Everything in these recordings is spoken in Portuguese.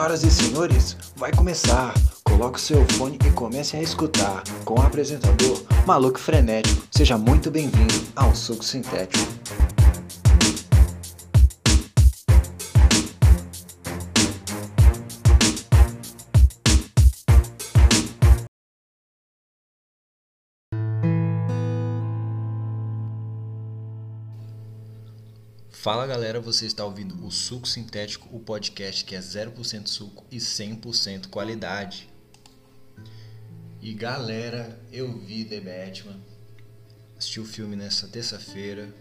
Senhoras e senhores, vai começar. Coloque o seu fone e comece a escutar. Com o apresentador Maluco Frenético. Seja muito bem-vindo ao Suco Sintético. Fala galera, você está ouvindo o Suco Sintético, o podcast que é 0% suco e 100% qualidade. E galera, eu vi The Batman, assisti o filme nessa terça-feira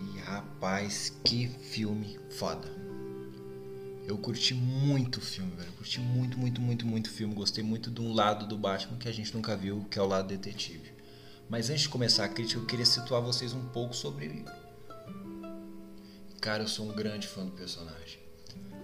e rapaz, que filme foda. Eu curti muito o filme, velho. Curti muito, muito, muito, muito o filme. Gostei muito de um lado do Batman que a gente nunca viu, que é o lado detetive. Mas antes de começar a crítica, eu queria situar vocês um pouco sobre Cara, eu sou um grande fã do personagem.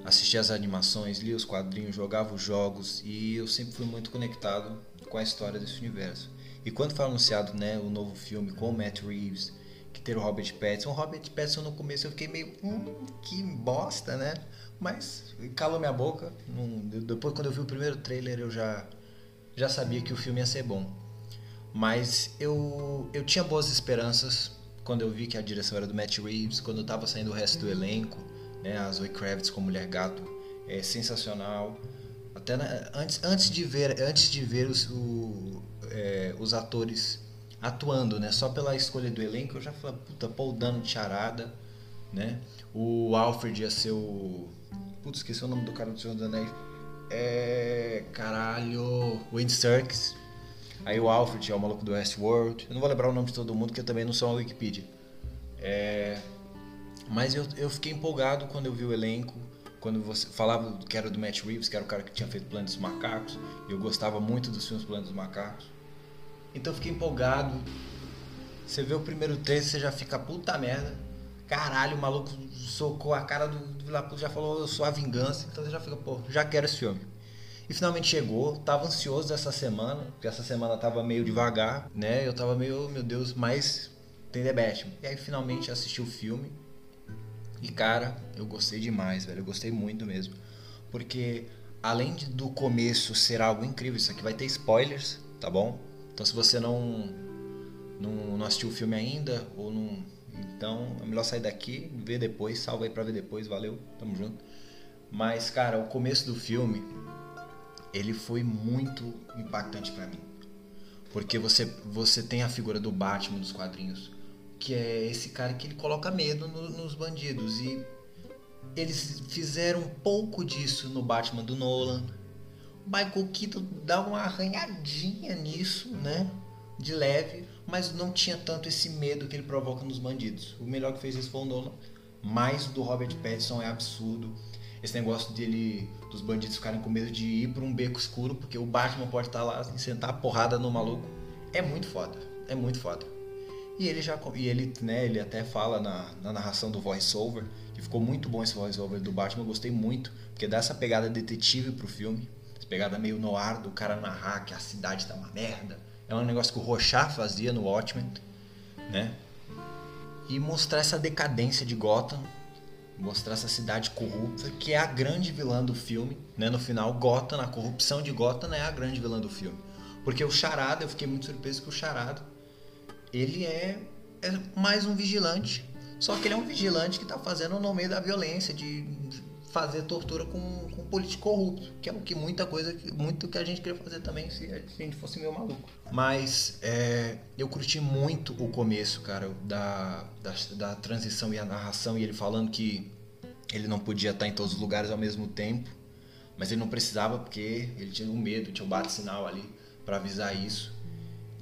Assisti as animações, li os quadrinhos, jogava os jogos e eu sempre fui muito conectado com a história desse universo. E quando foi anunciado né, o novo filme com o Matt Reeves, que ter o Robert Pattinson, o Robert Pattinson no começo eu fiquei meio, hum, que bosta, né? Mas calou minha boca. depois quando eu vi o primeiro trailer eu já já sabia que o filme ia ser bom. Mas eu eu tinha boas esperanças quando eu vi que a direção era do Matt Reeves, quando eu tava saindo o resto do elenco, né, a Zoe Kravitz como Mulher Gato, é sensacional. Até na, antes, antes de ver, antes de ver os, o, é, os atores atuando, né, só pela escolha do elenco, eu já falei, puta, Paul Dano de charada, né? O Alfred ia ser o Putz, esqueci o nome do cara do Senhor dos Anéis. É. Caralho. Wind Serkis. Aí o Alfred é o maluco do Westworld. Eu não vou lembrar o nome de todo mundo, porque eu também não sou uma Wikipedia. É... Mas eu, eu fiquei empolgado quando eu vi o elenco. Quando você falava que era do Matt Reeves, que era o cara que tinha feito Planos dos Macacos. Eu gostava muito dos filmes Planos dos Macacos. Então eu fiquei empolgado. Você vê o primeiro texto, você já fica puta merda. Caralho, o maluco socou a cara do, do Vila já falou, eu sou a vingança. Então você já fica, pô, já quero esse filme. E finalmente chegou, tava ansioso essa semana, porque essa semana tava meio devagar, né? Eu tava meio, meu Deus, mas tem The Batman. E aí finalmente assisti o filme. E cara, eu gostei demais, velho. Eu gostei muito mesmo. Porque além do começo ser algo incrível, isso aqui vai ter spoilers, tá bom? Então se você não não, não assistiu o filme ainda ou não então é melhor sair daqui, ver depois, salva aí pra ver depois, valeu, tamo junto. Mas, cara, o começo do filme ele foi muito impactante para mim. Porque você, você tem a figura do Batman dos quadrinhos, que é esse cara que ele coloca medo no, nos bandidos. E eles fizeram um pouco disso no Batman do Nolan. O Michael Keaton dá uma arranhadinha nisso, né? De leve, mas não tinha tanto esse medo que ele provoca nos bandidos. O melhor que fez isso foi o Nolan. Mas o do Robert Pattinson é absurdo esse negócio dele dos bandidos ficarem com medo de ir para um beco escuro porque o Batman pode estar tá lá e sentar a porrada no maluco. É muito foda é muito foda. E ele já e ele né ele até fala na, na narração do voiceover que ficou muito bom esse voiceover do Batman eu gostei muito porque dá essa pegada detetive pro filme essa pegada meio no ar do cara narrar que a cidade tá uma merda. É um negócio que o Rochat fazia no Watchmen né? E mostrar essa decadência de Gotham mostrar essa cidade corrupta, que é a grande vilã do filme, né? No final, Gotham, a corrupção de Gotham é a grande vilã do filme. Porque o Charada, eu fiquei muito surpreso que o Charada, ele é, é mais um vigilante, só que ele é um vigilante que está fazendo no meio da violência, de fazer tortura com, com político corrupto, que é o que muita coisa, muito que a gente queria fazer também se a gente fosse meio maluco. Mas é, eu curti muito o começo, cara, da, da, da, transição e a narração, e ele falando que ele não podia estar em todos os lugares ao mesmo tempo, mas ele não precisava porque ele tinha um medo, tinha um bate-sinal ali para avisar isso.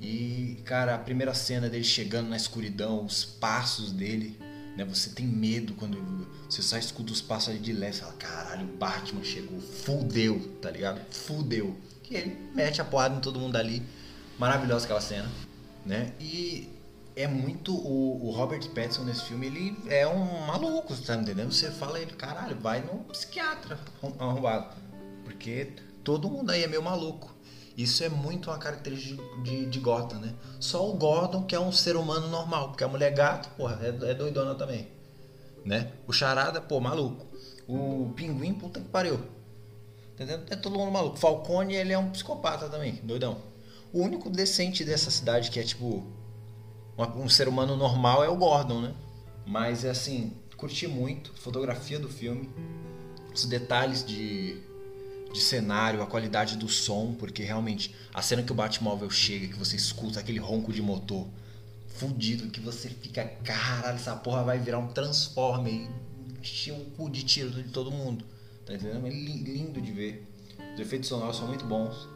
E, cara, a primeira cena dele chegando na escuridão, os passos dele, né? Você tem medo quando você só escuta os passos de leve, fala, caralho, o Batman chegou, fudeu, tá ligado? Fudeu. E ele mete a porrada em todo mundo ali. Maravilhosa aquela cena, né? E é muito o, o, Robert Pattinson nesse filme, ele é um maluco, tá entendendo? Você fala ele, caralho, vai no psiquiatra arrombado. Porque todo mundo aí é meio maluco. Isso é muito uma característica de, de Gotham, né? Só o Gordon que é um ser humano normal, porque a mulher gato, porra, é, é doidona também, né? O Charada, pô, maluco. O Pinguim, puta que pariu. Entendeu? É todo mundo maluco. Falcone, ele é um psicopata também, doidão. O único decente dessa cidade que é tipo um ser humano normal é o Gordon, né? Mas é assim, curti muito fotografia do filme, os detalhes de, de cenário, a qualidade do som, porque realmente a cena que o Batmóvel chega, que você escuta aquele ronco de motor fudido, que você fica, caralho, essa porra vai virar um Transformer e encher o cu de tiro de todo mundo. Tá entendendo? É lindo de ver. Os efeitos sonoros são muito bons.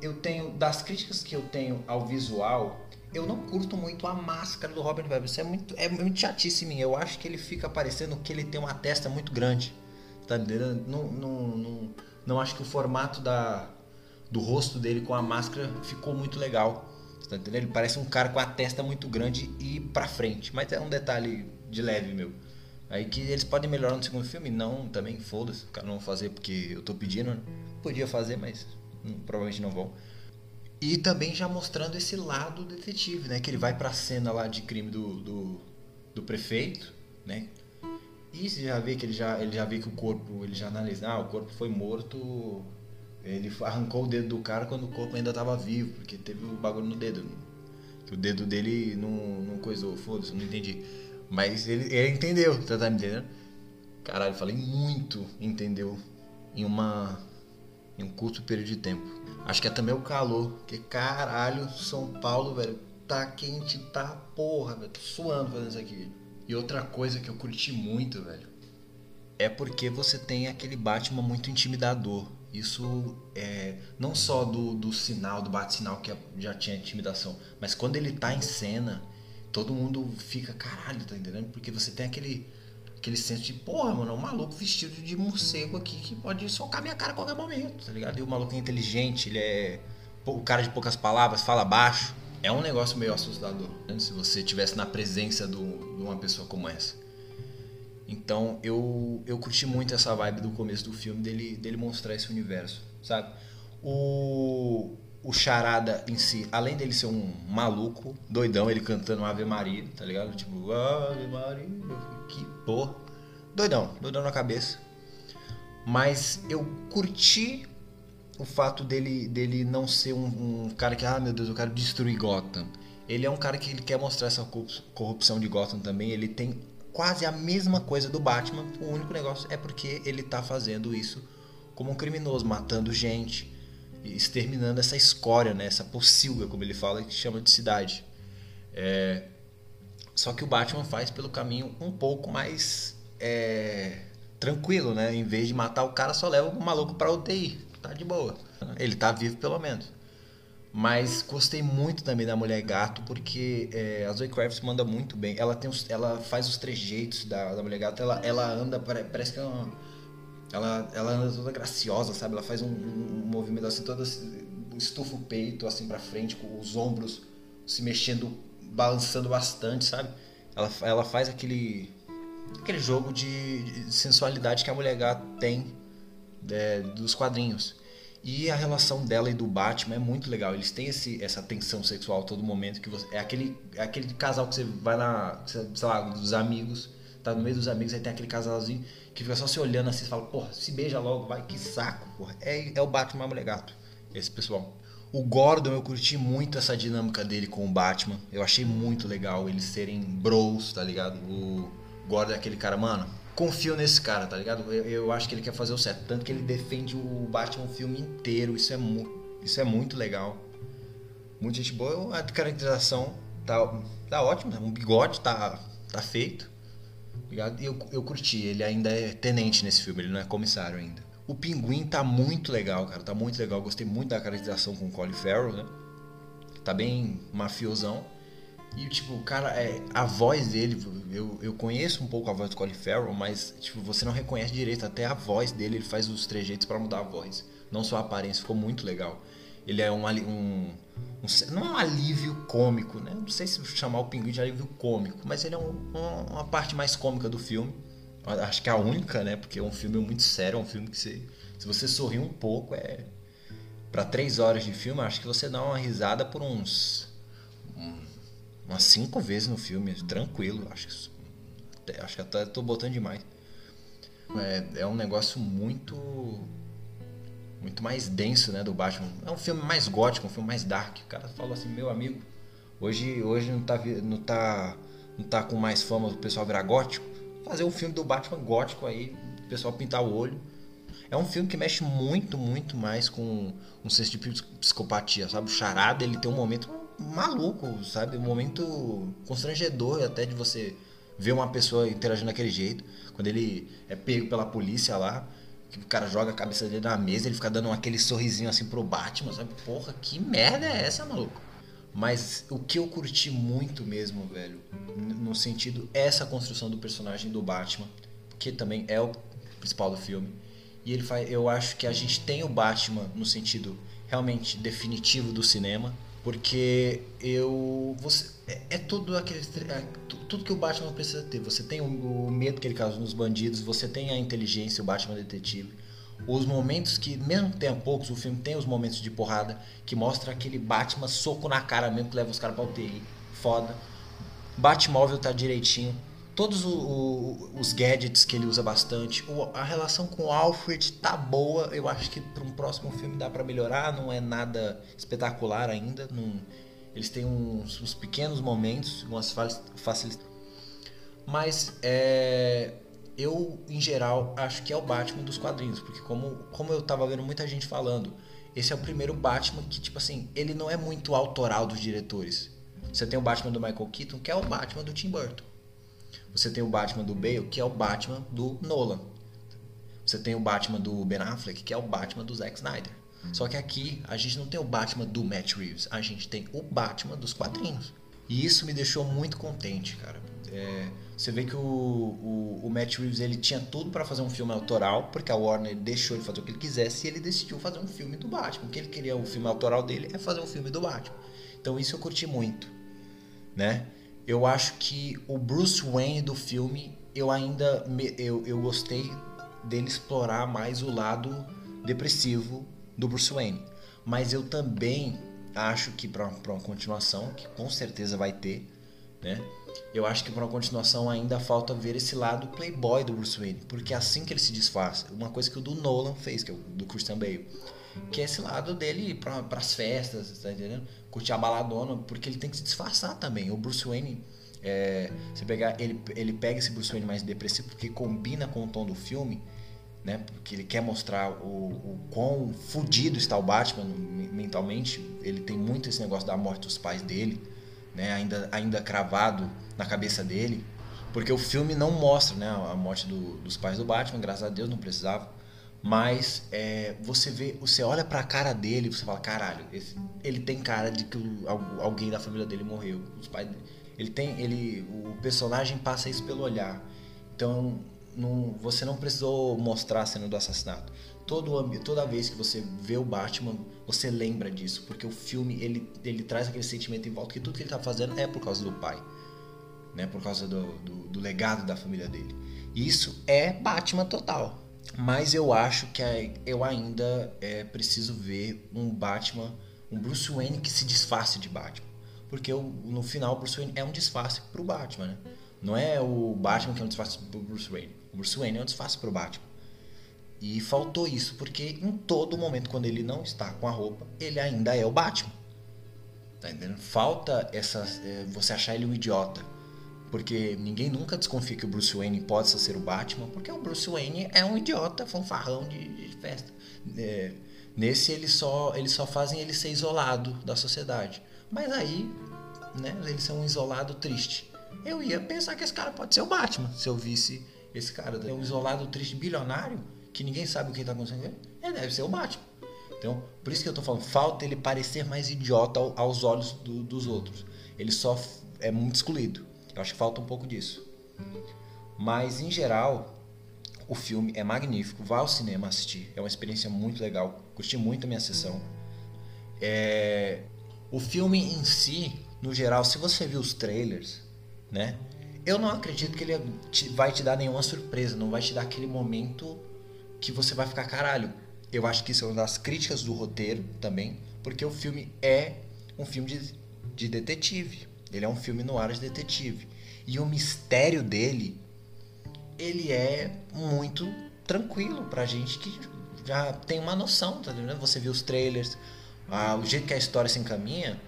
Eu tenho, das críticas que eu tenho ao visual, eu não curto muito a máscara do Robin Williams. Isso é muito, é muito mim. Eu acho que ele fica parecendo que ele tem uma testa muito grande. Tá entendendo? Não, não, não, não acho que o formato da, do rosto dele com a máscara ficou muito legal. Tá? Ele parece um cara com a testa muito grande e pra frente. Mas é um detalhe de leve, meu. Aí que eles podem melhorar no segundo filme? Não, também foda-se. O cara não fazer porque eu tô pedindo, né? Podia fazer, mas hum, provavelmente não vão. E também já mostrando esse lado detetive, né? Que ele vai pra cena lá de crime do, do, do prefeito, né? E você já vê que ele já, ele já vê que o corpo, ele já analisa, ah, o corpo foi morto, ele arrancou o dedo do cara quando o corpo ainda tava vivo, porque teve o um bagulho no dedo. Que o dedo dele não, não coisou, foda-se, não entendi. Mas ele, ele entendeu, tá, tá me entendendo? Caralho, falei muito entendeu em uma em um curto período de tempo. Acho que é também o calor, porque caralho, São Paulo, velho, tá quente, tá porra, velho, tô suando fazendo isso aqui. E outra coisa que eu curti muito, velho, é porque você tem aquele Batman muito intimidador. Isso é não só do, do sinal, do bate-sinal que já tinha intimidação, mas quando ele tá em cena, todo mundo fica, caralho, tá entendendo? Porque você tem aquele aquele senso de, porra, mano, é um maluco vestido de morcego aqui que pode socar minha cara a qualquer momento, tá ligado? E o maluco é inteligente, ele é o cara de poucas palavras, fala baixo. É um negócio meio assustador, né? se você tivesse na presença do, uma pessoa como essa. Então eu, eu curti muito essa vibe do começo do filme, dele, dele mostrar esse universo, sabe? O, o Charada em si, além dele ser um maluco, doidão, ele cantando Ave Maria, tá ligado? Tipo, Ave Maria, que porra. Doidão, doidão na cabeça. Mas eu curti o fato dele, dele não ser um, um, cara que, ah meu Deus, eu quero destruir Gotham. Ele é um cara que ele quer mostrar essa corrupção de Gotham também. Ele tem quase a mesma coisa do Batman. O único negócio é porque ele tá fazendo isso como um criminoso, matando gente, exterminando essa escória, né? essa pocilga, como ele fala, que chama de cidade. É, só que o Batman faz pelo caminho um pouco mais é, tranquilo, né? Em vez de matar o cara, só leva o maluco pra UTI. Tá de boa. Ele tá vivo pelo menos. Mas gostei muito também da Mulher Gato, porque é, a Zoe Kravitz manda muito bem. Ela, tem os, ela faz os trejeitos da, da Mulher Gato. Ela, ela anda, parece que é uma, ela, ela anda toda graciosa, sabe? Ela faz um, um, movimento assim, toda estufa o peito assim para frente, com os ombros se mexendo balançando bastante, sabe? Ela, ela faz aquele aquele jogo de, de sensualidade que a mulher gata tem é, dos quadrinhos. E a relação dela e do Batman é muito legal. Eles têm esse, essa tensão sexual todo momento. que você, É aquele, é aquele casal que você vai na. Sei lá, dos amigos. Tá no meio dos amigos, aí tem aquele casalzinho que fica só se olhando assim fala, porra, se beija logo, vai, que saco, porra. É, é o Batman mulher gato. Esse pessoal. O Gordon, eu curti muito essa dinâmica dele com o Batman. Eu achei muito legal eles serem bros, tá ligado? O Gordon é aquele cara, mano, confio nesse cara, tá ligado? Eu, eu, acho que ele quer fazer o certo. Tanto que ele defende o Batman o filme inteiro. Isso é, isso é muito legal. Muita gente boa. A caracterização tá, tá ótima. Um bigode tá, tá feito. Ligado? E eu, eu curti. Ele ainda é tenente nesse filme, ele não é comissário ainda. O Pinguim tá muito legal, cara. Tá muito legal. Gostei muito da caracterização com o Colin Farrell, né? Tá bem mafiosão. E, tipo, cara, é, a voz dele, eu, eu conheço um pouco a voz do Colin Farrell, mas, tipo, você não reconhece direito. Até a voz dele, ele faz os trejeitos para mudar a voz. Não só a aparência, ficou muito legal. Ele é um, um, um, não é um alívio cômico, né? Não sei se chamar o pinguim de alívio cômico, mas ele é um, uma parte mais cômica do filme. Acho que é a única, né? Porque é um filme muito sério, é um filme que você, se você sorrir um pouco, é. Para três horas de filme, acho que você dá uma risada por uns. Um, umas cinco vezes no filme, tranquilo. Acho que, acho que até tô botando demais. É, é um negócio muito. muito mais denso, né, do Batman. É um filme mais gótico, um filme mais dark. O cara falou assim, meu amigo, hoje, hoje não tá, não tá, não tá com mais fama o pessoal virar gótico. Fazer um filme do Batman gótico aí, o pessoal pintar o olho. É um filme que mexe muito, muito mais com um senso de psicopatia, sabe? O Charada, ele tem um momento maluco, sabe? Um momento constrangedor até de você ver uma pessoa interagindo daquele jeito. Quando ele é pego pela polícia lá, que o cara joga a cabeça dele na mesa, ele fica dando aquele sorrisinho assim pro Batman, sabe? Porra, que merda é essa, maluco? Mas o que eu curti muito mesmo, velho, no sentido essa construção do personagem do Batman, que também é o principal do filme. E ele faz, eu acho que a gente tem o Batman no sentido realmente definitivo do cinema, porque eu você é, é tudo aquele é, tudo que o Batman precisa ter. Você tem o, o, medo que ele causa nos bandidos, você tem a inteligência, o Batman detetive. Os momentos que, mesmo que tenha poucos, o filme tem os momentos de porrada que mostra aquele Batman soco na cara mesmo que leva os caras pra UTI. Foda. Batmóvel tá direitinho todos o, o, os gadgets que ele usa bastante. O, a relação com o Alfred tá boa. Eu acho que para um próximo filme dá para melhorar. Não é nada espetacular ainda. Não, eles têm uns, uns, pequenos momentos, umas facilidades. Mas é, eu, em geral, acho que é o Batman dos quadrinhos. Porque como, como eu tava vendo muita gente falando, esse é o primeiro Batman que, tipo assim, ele não é muito autoral dos diretores. Você tem o Batman do Michael Keaton, que é o Batman do Tim Burton. Você tem o Batman do Bale, que é o Batman do Nolan. Você tem o Batman do Ben Affleck, que é o Batman do Zack Snyder. Só que aqui a gente não tem o Batman do Matt Reeves, a gente tem o Batman dos quadrinhos. E isso me deixou muito contente, cara. É, você vê que o, o, o, Matt Reeves ele tinha tudo para fazer um filme autoral, porque a Warner deixou ele fazer o que ele quisesse e ele decidiu fazer um filme do Batman. O que ele queria, o filme autoral dele é fazer um filme do Batman. Então isso eu curti muito, né? Eu acho que o Bruce Wayne do filme eu ainda me, eu, eu gostei dele explorar mais o lado depressivo do Bruce Wayne. Mas eu também acho que para uma continuação que com certeza vai ter né eu acho que para uma continuação ainda falta ver esse lado playboy do Bruce Wayne. Porque assim que ele se disfarça uma coisa que o do Nolan fez que é o do Christian Bale que é esse lado dele para as festas, tá entendendo? Curtir a baladona, porque ele tem que se disfarçar também. O Bruce Wayne, é, você pegar, ele, ele pega esse Bruce Wayne mais depressivo porque combina com o tom do filme, né? Porque ele quer mostrar o, o quão fudido está o Batman mentalmente. Ele tem muito esse negócio da morte dos pais dele, né? Ainda, ainda cravado na cabeça dele. Porque o filme não mostra né, a morte do, dos pais do Batman, graças a Deus não precisava mas é, você vê, você olha para a cara dele, você fala, caralho, esse, ele tem cara de que alguém da família dele morreu, os pais dele. Ele tem, ele, o personagem passa isso pelo olhar. Então, não, você não precisou mostrar a cena do assassinato. Todo, toda vez que você vê o Batman, você lembra disso, porque o filme ele, ele traz aquele sentimento em volta que tudo que ele está fazendo é por causa do pai, né? Por causa do, do, do legado da família dele. E isso é Batman total. Mas eu acho que eu ainda é, preciso ver um Batman, um Bruce Wayne que se disfarce de Batman. Porque no final o Bruce Wayne é um disfarce pro Batman, né? Não é o Batman que é um disfarce pro Bruce Wayne. O Bruce Wayne é um disfarce pro Batman. E faltou isso, porque em todo momento, quando ele não está com a roupa, ele ainda é o Batman. Tá entendendo? Falta essa. É, você achar ele um idiota porque ninguém nunca desconfia que o Bruce Wayne possa ser o Batman, porque o Bruce Wayne é um idiota fanfarrão de, de festa. É, nesse eles só, eles só fazem ele ser isolado da sociedade. Mas aí, né, ele ser um isolado triste. Eu ia pensar que esse cara pode ser o Batman, se eu visse esse cara. É um isolado triste bilionário, que ninguém sabe o que está acontecendo com ele. Ele deve ser o Batman. Então, por isso que eu estou falando, falta ele parecer mais idiota aos olhos do, dos outros. Ele só é muito excluído. Eu acho que falta um pouco disso. Mas, em geral, o filme é magnífico. Vá ao cinema assistir. É uma experiência muito legal. Curti muito a minha sessão. É... O filme em si, no geral, se você viu os trailers, né? Eu não acredito que ele vai te dar nenhuma surpresa. Não vai te dar aquele momento que você vai ficar caralho. Eu acho que isso é uma das críticas do roteiro também. Porque o filme é um filme de, de detetive. Ele é um filme no ar de detetive. E o mistério dele, ele é muito tranquilo pra gente que já tem uma noção, tá entendendo? Você viu os trailers, ah, o jeito que a história se encaminha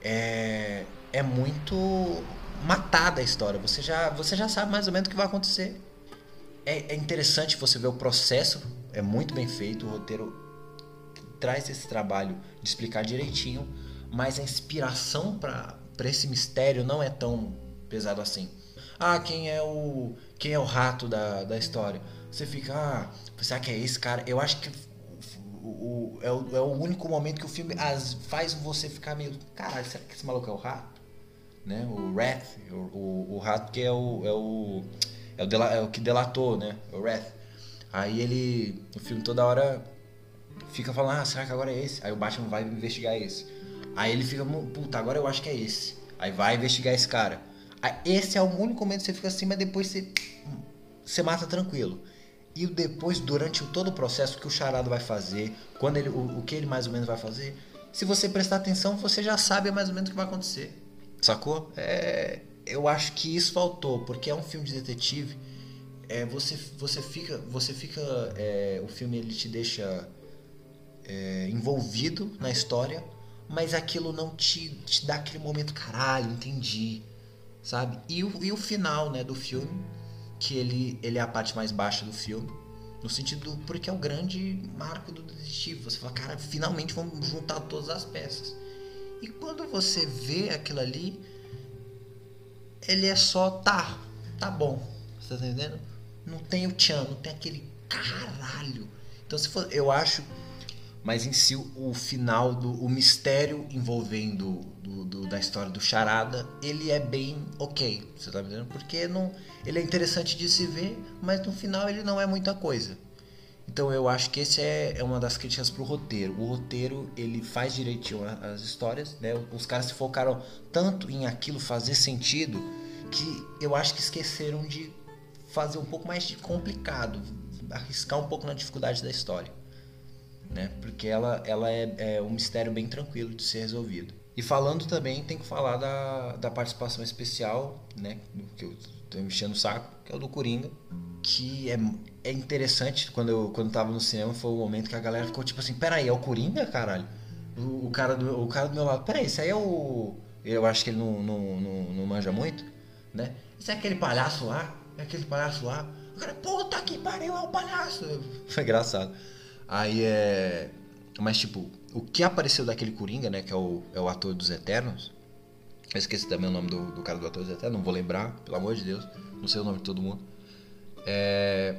é, é muito matada a história. Você já, você já sabe mais ou menos o que vai acontecer. É, é interessante você ver o processo, é muito bem feito, o roteiro traz esse trabalho de explicar direitinho, mas a inspiração para esse mistério não é tão pesado assim. Ah, quem é o quem é o rato da, da história? Você fica, ah, será que é esse cara? Eu acho que o, o, é, o, é o único momento que o filme as, faz você ficar meio, caralho, será que esse maluco é o rato? Né? O Wrath, o, o, o rato que é o é o é o, dela, é o que delatou, né? O Wrath. Aí ele, no filme toda hora fica falando, ah, será que agora é esse? Aí o Batman vai investigar esse. Aí ele fica, puta, agora eu acho que é esse. Aí vai investigar esse cara. Aí esse é o único momento que você fica assim, mas depois você, você mata tranquilo. E depois, durante todo o processo, o que o charado vai fazer, quando ele, o, o que ele mais ou menos vai fazer, se você prestar atenção, você já sabe mais ou menos o que vai acontecer. Sacou? É, eu acho que isso faltou, porque é um filme de detetive. É, você, você fica, você fica, é, o filme ele te deixa é, envolvido na história, mas aquilo não te, te dá aquele momento, caralho, entendi, sabe? E o, e o final, né, do filme, que ele, ele é a parte mais baixa do filme, no sentido porque é o grande marco do detetive. Você fala, cara, finalmente vamos juntar todas as peças. E quando você vê aquilo ali, ele é só tá, tá bom, você tá entendendo? Não tem o tchan, não tem aquele caralho. Então se for, eu acho mas em si o final do o mistério envolvendo do, do, da história do Charada ele é bem ok você tá entendendo? Porque não ele é interessante de se ver mas no final ele não é muita coisa. Então eu acho que esse é, é uma das críticas pro roteiro. O roteiro ele faz direitinho as histórias né? Os caras se focaram tanto em aquilo fazer sentido que eu acho que esqueceram de fazer um pouco mais de complicado arriscar um pouco na dificuldade da história né? Porque ela, ela é, é um mistério bem tranquilo de ser resolvido. E falando também, tem que falar da, da participação especial, né? Que eu tô mexendo o saco, que é o do Coringa. Que é, é interessante, quando eu quando tava no cinema, foi o momento que a galera ficou tipo assim: peraí, é o Coringa, caralho? O, o, cara, do, o cara do meu lado, peraí, isso aí é o. Eu acho que ele não, não, não, não manja muito, né? Isso é aquele palhaço lá? É aquele palhaço lá? O cara, puta que pariu, é o palhaço! Foi engraçado. Aí é. Mas tipo, o que apareceu daquele Coringa, né? Que é o, é o ator dos Eternos. Eu esqueci também o nome do, do cara do ator dos Eternos, não vou lembrar, pelo amor de Deus. Não sei o nome de todo mundo. É,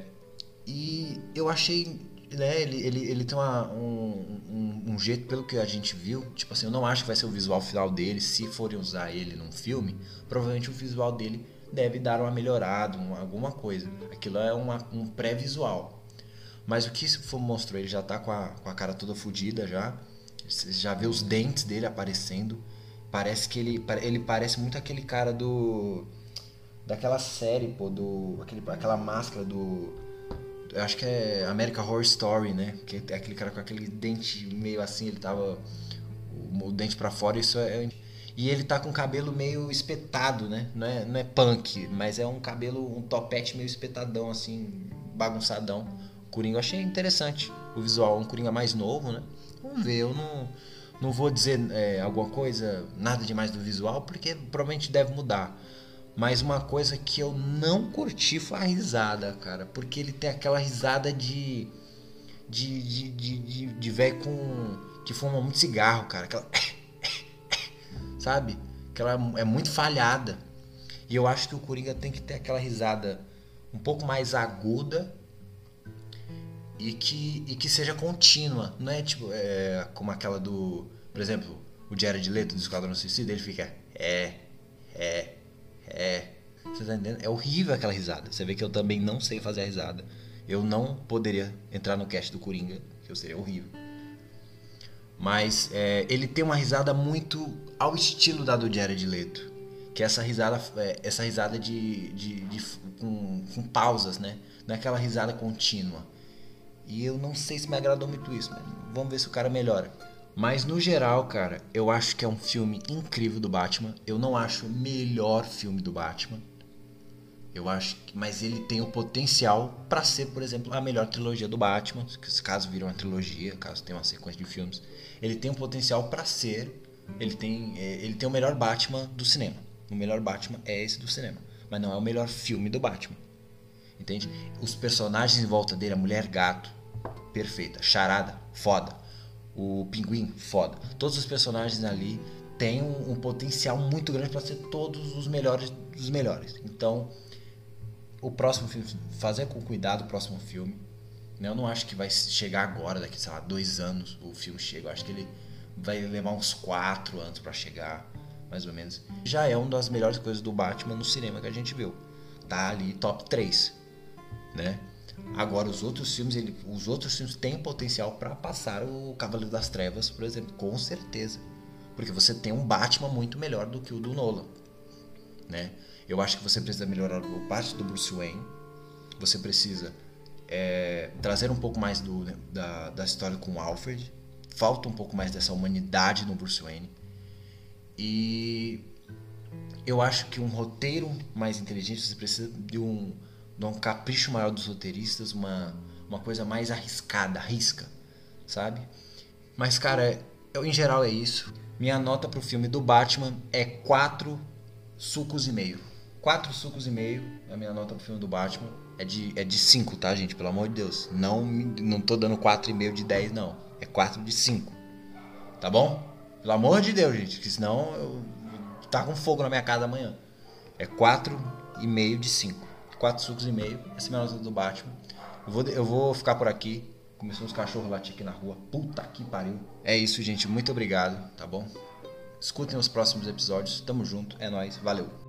e eu achei. Né, ele, ele, ele tem uma, um, um, um, jeito, pelo que a gente viu, tipo assim, eu não acho que vai ser o visual final dele. Se forem usar ele num filme, provavelmente o visual dele deve dar uma melhorada, uma, alguma coisa. Aquilo é uma, um pré-visual. Mas o que mostrou? Ele já tá com a, com a cara toda fodida já. Você já vê os dentes dele aparecendo. Parece que ele, ele parece muito aquele cara do. Daquela série, pô, do. Aquele, aquela máscara do. Eu acho que é American Horror Story, né? Que é aquele cara com aquele dente meio assim, ele tava. O, o dente para fora, isso é. E ele tá com o cabelo meio espetado, né? Não é, não é punk, mas é um cabelo, um topete meio espetadão, assim, bagunçadão. Coringa achei interessante. O visual, um Coringa mais novo, né? Vamos ver, eu não, não vou dizer é, alguma coisa, nada demais do visual, porque provavelmente deve mudar. Mas uma coisa que eu não curti foi a risada, cara. Porque ele tem aquela risada de. de. de. de, de, de velho com. que fuma muito cigarro, cara. Aquela. sabe? Aquela é muito falhada. E eu acho que o Coringa tem que ter aquela risada um pouco mais aguda e que, e que seja contínua. Não é tipo é, como aquela do. Por exemplo, o Jared Leto do Esquadrão Suicida, ele fica. É, é, é. Você tá entendendo? É horrível aquela risada. Você vê que eu também não sei fazer a risada. Eu não poderia entrar no cast do Coringa, que eu seria horrível. Mas é, ele tem uma risada muito ao estilo da do Jared Leto. Que é essa risada, é, essa risada de, de, de com, com pausas, né? Não é aquela risada contínua. E eu não sei se me agradou muito isso, mas vamos ver se o cara melhora. Mas no geral, cara, eu acho que é um filme incrível do Batman. Eu não acho o melhor filme do Batman. Eu acho que, mas ele tem o potencial para ser, por exemplo, a melhor trilogia do Batman, caso vire uma trilogia, caso tenha uma sequência de filmes, ele tem o potencial para ser, ele tem, é, ele tem o melhor Batman do cinema. O melhor Batman é esse do cinema, mas não é o melhor filme do Batman. Entende? Os personagens em volta dele, a mulher gato, perfeita, charada, foda. O pinguim, foda. Todos os personagens ali têm um, um potencial muito grande para ser todos os melhores dos melhores. Então, o próximo filme, fazer com cuidado o próximo filme. Né? Eu não acho que vai chegar agora, daqui, sei lá, dois anos o filme chega. Eu acho que ele vai levar uns quatro anos para chegar, mais ou menos. Já é uma das melhores coisas do Batman no cinema que a gente viu. Tá ali top 3, né? Agora os outros filmes, ele, os outros filmes têm potencial para passar o Cavaleiro das Trevas, por exemplo, com certeza. Porque você tem um Batman muito melhor do que o do Nolan, né? Eu acho que você precisa melhorar o parte do Bruce Wayne. Você precisa é, trazer um pouco mais do, da, da história com o Alfred. Falta um pouco mais dessa humanidade no Bruce Wayne. E eu acho que um roteiro mais inteligente você precisa de um, de um capricho maior dos roteiristas, uma, uma coisa mais arriscada, arrisca, sabe? Mas, cara, eu, em geral é isso. Minha nota pro filme do Batman é 4 sucos e meio. 4 sucos e meio, a minha nota pro filme do Batman. É de, é de 5, tá, gente? Pelo amor de Deus. Não, não tô dando 4,5 de 10, não. É 4 de 5. Tá bom? Pelo amor de Deus, gente. Porque senão eu tá com fogo na minha casa amanhã. É 4,5 de 5. 4 sucos e meio. Essa é minha nota do Batman. Eu vou, eu vou ficar por aqui. Começou uns cachorros latir aqui na rua. Puta que pariu. É isso, gente. Muito obrigado, tá bom? Escutem os próximos episódios. Tamo junto. É nóis. Valeu.